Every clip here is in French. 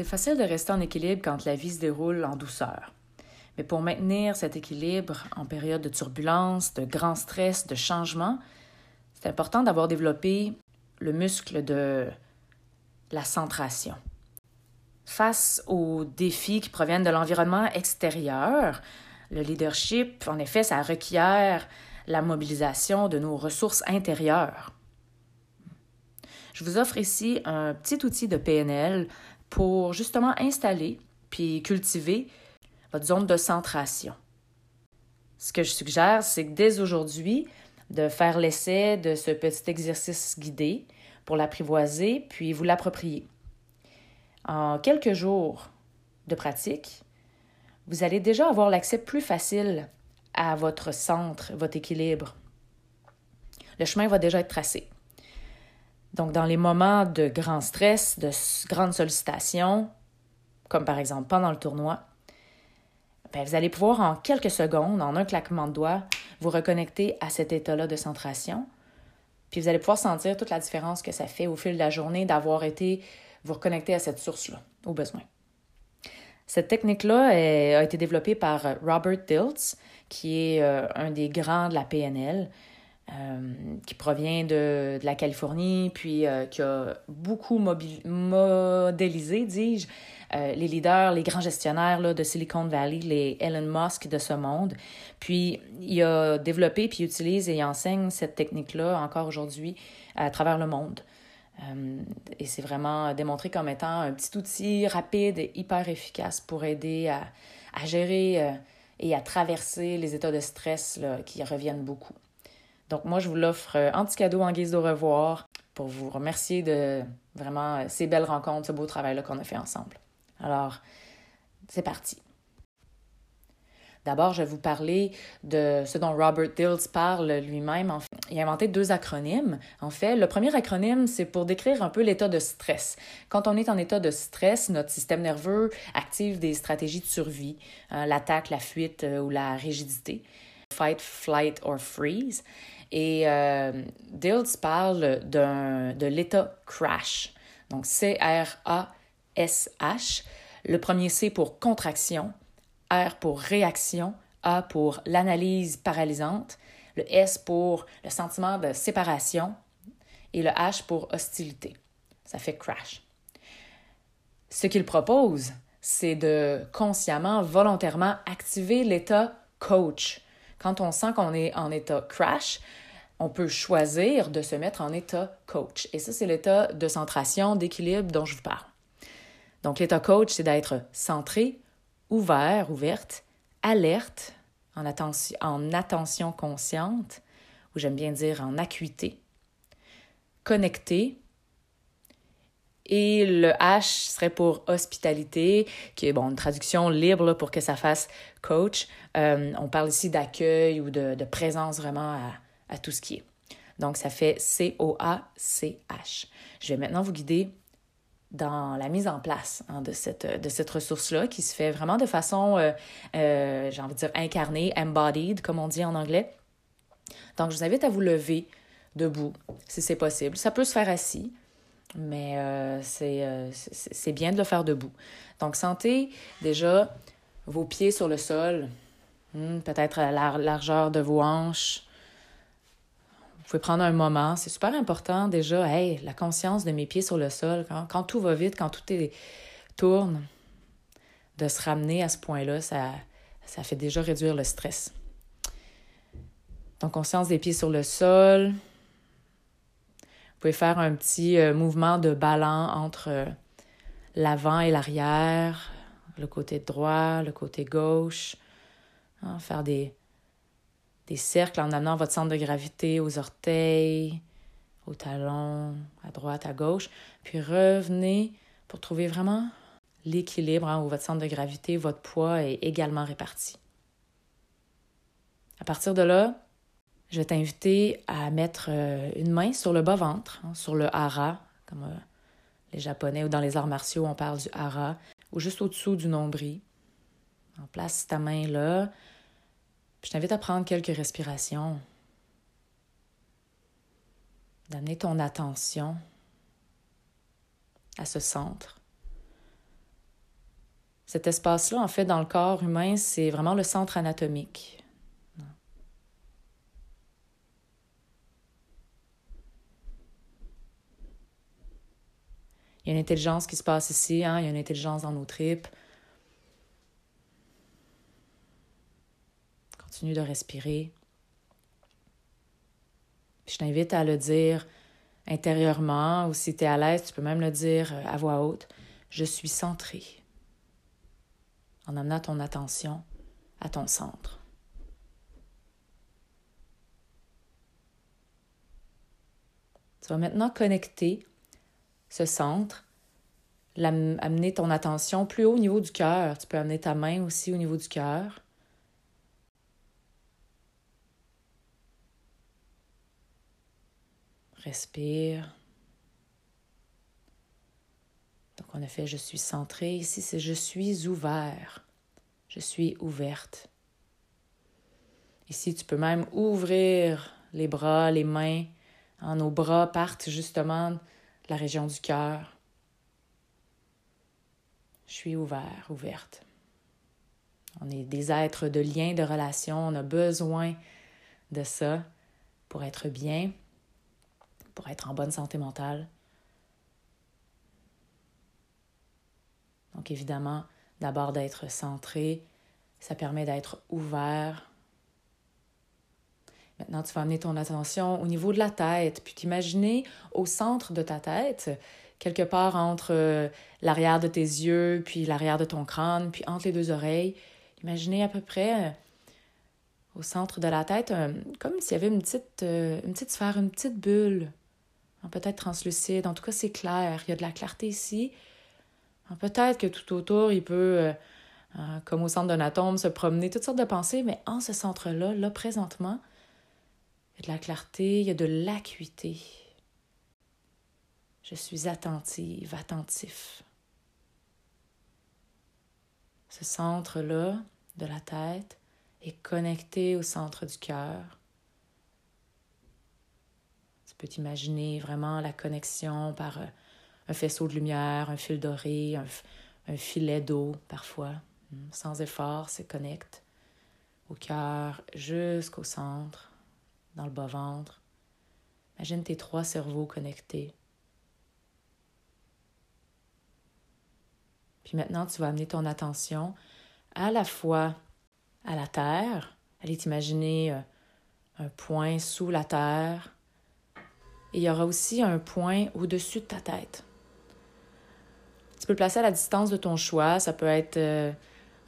C'est facile de rester en équilibre quand la vie se déroule en douceur. Mais pour maintenir cet équilibre en période de turbulence, de grand stress, de changement, c'est important d'avoir développé le muscle de la centration. Face aux défis qui proviennent de l'environnement extérieur, le leadership, en effet, ça requiert la mobilisation de nos ressources intérieures. Je vous offre ici un petit outil de PNL pour justement installer puis cultiver votre zone de centration. Ce que je suggère, c'est que dès aujourd'hui, de faire l'essai de ce petit exercice guidé pour l'apprivoiser, puis vous l'approprier. En quelques jours de pratique, vous allez déjà avoir l'accès plus facile à votre centre, votre équilibre. Le chemin va déjà être tracé. Donc, dans les moments de grand stress, de grande sollicitation, comme par exemple pendant le tournoi, ben, vous allez pouvoir en quelques secondes, en un claquement de doigts, vous reconnecter à cet état-là de centration. Puis vous allez pouvoir sentir toute la différence que ça fait au fil de la journée d'avoir été vous reconnecter à cette source-là, au besoin. Cette technique-là a été développée par Robert Diltz, qui est euh, un des grands de la PNL. Euh, qui provient de, la Californie, puis euh, qui a beaucoup modélisé, dis-je, euh, les leaders, les grands gestionnaires là, de Silicon Valley, les Elon Musk de ce monde. Puis il a développé, puis utilise et enseigne cette technique-là encore aujourd'hui à travers le monde. et c'est vraiment démontré comme étant un petit outil rapide et hyper efficace pour aider à, à gérer et à traverser les états de stress là, qui reviennent beaucoup. Donc moi, je vous l'offre euh, en petit cadeau en guise de revoir pour vous remercier de vraiment euh, ces belles rencontres, ce beau travail-là qu'on a fait ensemble. Alors, c'est parti. D'abord, je vais vous parler de ce dont Robert Dills parle lui-même. Il a inventé deux acronymes. En fait, le premier acronyme, c'est pour décrire un peu l'état de stress. Quand on est en état de stress, notre système nerveux active des stratégies de survie, hein, l'attaque, la fuite euh, ou la rigidité. Fight, flight or freeze. Et euh, Dills parle de l'état crash. Donc C-R-A-S-H. Le premier C pour contraction, R pour réaction, A pour l'analyse paralysante, le S pour le sentiment de séparation et le H pour hostilité. Ça fait crash. Ce qu'il propose, c'est de consciemment, volontairement activer l'état coach. Quand on sent qu'on est en état crash, on peut choisir de se mettre en état coach. Et ça, c'est l'état de centration, d'équilibre dont je vous parle. Donc, l'état coach, c'est d'être centré, ouvert, ouverte, alerte, en en attention consciente, ou j'aime bien dire en acuité, connecté, et le H serait pour hospitalité, qui est bon, une traduction libre pour que ça fasse coach. Euh, on parle ici d'accueil ou de, présence vraiment à, tout ce qui est. Donc, ça fait C-O-A-C-H. Je vais maintenant vous guider dans la mise en place hein, de cette, de cette ressource-là qui se fait vraiment de façon, euh, euh, j'ai envie de dire, incarnée, embodied, comme on dit en anglais. Donc, je vous invite à vous lever debout, si c'est possible. Ça peut se faire assis, mais euh, c'est bien de le faire debout. Donc, sentez déjà vos pieds sur le sol, hmm, peut-être la largeur de vos hanches, vous pouvez prendre un moment. C'est super important déjà, hey, la conscience de mes pieds sur le sol, quand, tout va vite, quand tout tourne, de se ramener à ce point-là, ça, ça fait déjà réduire le stress. Donc, conscience des pieds sur le sol. Vous pouvez faire un petit euh, mouvement de ballon entre euh, l'avant et l'arrière, le côté droit, le côté gauche. Hein, faire des, des cercles en amenant votre centre de gravité aux orteils, aux talons, à droite, à gauche. Puis revenez pour trouver vraiment l'équilibre hein, où votre centre de gravité, votre poids est également réparti. À partir de là, je vais t'inviter à mettre euh, une main sur le bas-ventre, hein, sur le hara, comme euh, les Japonais ou dans les arts martiaux, on parle du hara, ou juste au-dessous du nombril. En place ta main là, je t'invite à prendre quelques respirations, d'amener ton attention à ce centre, Cet espace-là, en fait, dans le corps humain, c'est vraiment le centre anatomique. Il y a une intelligence qui se passe ici, hein? il y a une intelligence dans nos tripes. Continue de respirer. je t'invite à le dire intérieurement ou si tu es à l'aise, tu peux même le dire euh, à voix haute. Je suis centré. En amenant ton attention à ton centre. Tu vas maintenant connecter ce centre, amener ton attention plus haut au niveau du cœur. Tu peux amener ta main aussi au niveau du cœur. Respire. Donc on a fait je suis centré. Ici c'est je suis ouvert. Je suis ouverte. Ici tu peux même ouvrir les bras, les mains. Nos bras partent justement la région du cœur. Je suis ouvert, ouverte. On est des êtres de lien, de relation. On a besoin de ça pour être bien, pour être en bonne santé mentale. Donc évidemment, d'abord d'être centré, ça permet d'être ouvert. Maintenant, tu vas amener ton attention au niveau de la tête, puis t'imaginer au centre de ta tête, quelque part entre euh, l'arrière de tes yeux, puis l'arrière de ton crâne, puis entre les deux oreilles. Imaginez à peu près euh, au centre de la tête, comme s'il y avait une petite, euh, une petite sphère, une petite bulle peut-être translucide. En tout cas, c'est clair. Il y a de la clarté ici. Peut-être que tout autour, il peut, euh, euh, comme au centre d'un atome, se promener toutes sortes de pensées, mais en ce centre-là, là, présentement, il y a de la clarté, il y a de l'acuité. Je suis attentive, attentif. Ce centre-là de la tête est connecté au centre du cœur peux t'imaginer vraiment la connexion par euh, un faisceau de lumière, un fil doré, un, filet d'eau parfois. Hmm, sans effort, c'est connecte au cœur jusqu'au centre, dans le bas-ventre. Imagine tes trois cerveaux connectés. Puis maintenant, tu vas amener ton attention à la fois à la terre, aller t'imaginer euh, un point sous la terre, et il y aura aussi un point au-dessus de ta tête. Tu peux le placer à la distance de ton choix. Ça peut être euh,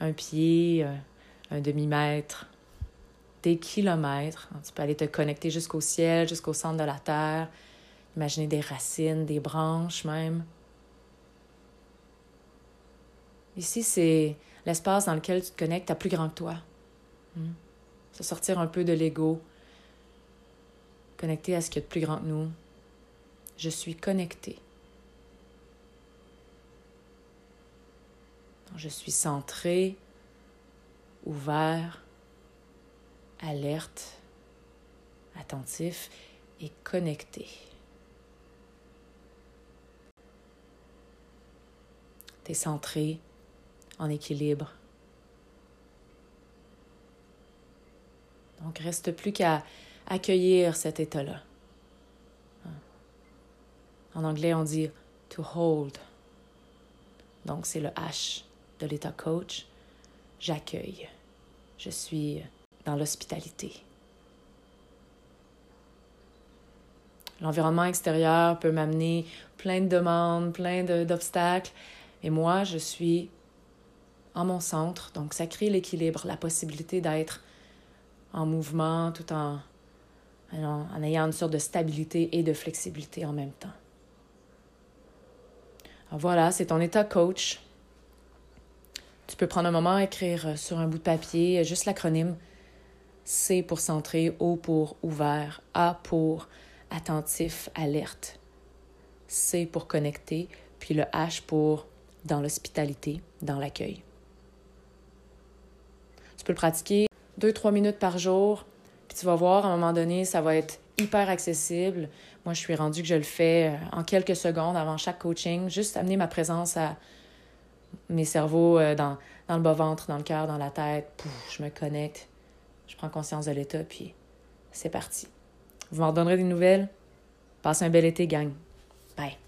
un pied, euh, un demi-mètre, des kilomètres. Tu peux aller te connecter jusqu'au ciel, jusqu'au centre de la terre. Imaginer des racines, des branches même. Ici, c'est l'espace dans lequel tu te connectes à plus grand que toi. Hmm. Se sortir un peu de l'ego, connecté à ce qu'il y a de plus grand que nous. Je suis connecté. Je suis centré, ouvert, alerte, attentif et connecté. Tu centré, en équilibre. Donc, reste plus qu'à accueillir cet état-là. En anglais, on dit to hold. Donc, c'est le H de l'état coach. J'accueille. Je suis dans l'hospitalité. L'environnement extérieur peut m'amener plein de demandes, plein d'obstacles. Et moi, je suis en mon centre. Donc, ça crée l'équilibre, la possibilité d'être en mouvement tout en en ayant une sorte de stabilité et de flexibilité en même temps. voilà, c'est ton état coach. Tu peux prendre un moment, écrire sur un bout de papier juste l'acronyme C pour centrer, O pour ouvert, A pour attentif, alerte, C pour connecter, puis le H pour dans l'hospitalité, dans l'accueil. Tu peux le pratiquer deux, trois minutes par jour tu vas voir, à un moment donné, ça va être hyper accessible. Moi, je suis rendue que je le fais euh, en quelques secondes avant chaque coaching, juste amener ma présence à, mes cerveaux euh, dans, dans le bas-ventre, dans le cœur, dans la tête. Pouf, je me connecte. Je prends conscience de l'état, puis c'est parti. Vous m'en donnerez des nouvelles. Passez un bel été, gang. Bye.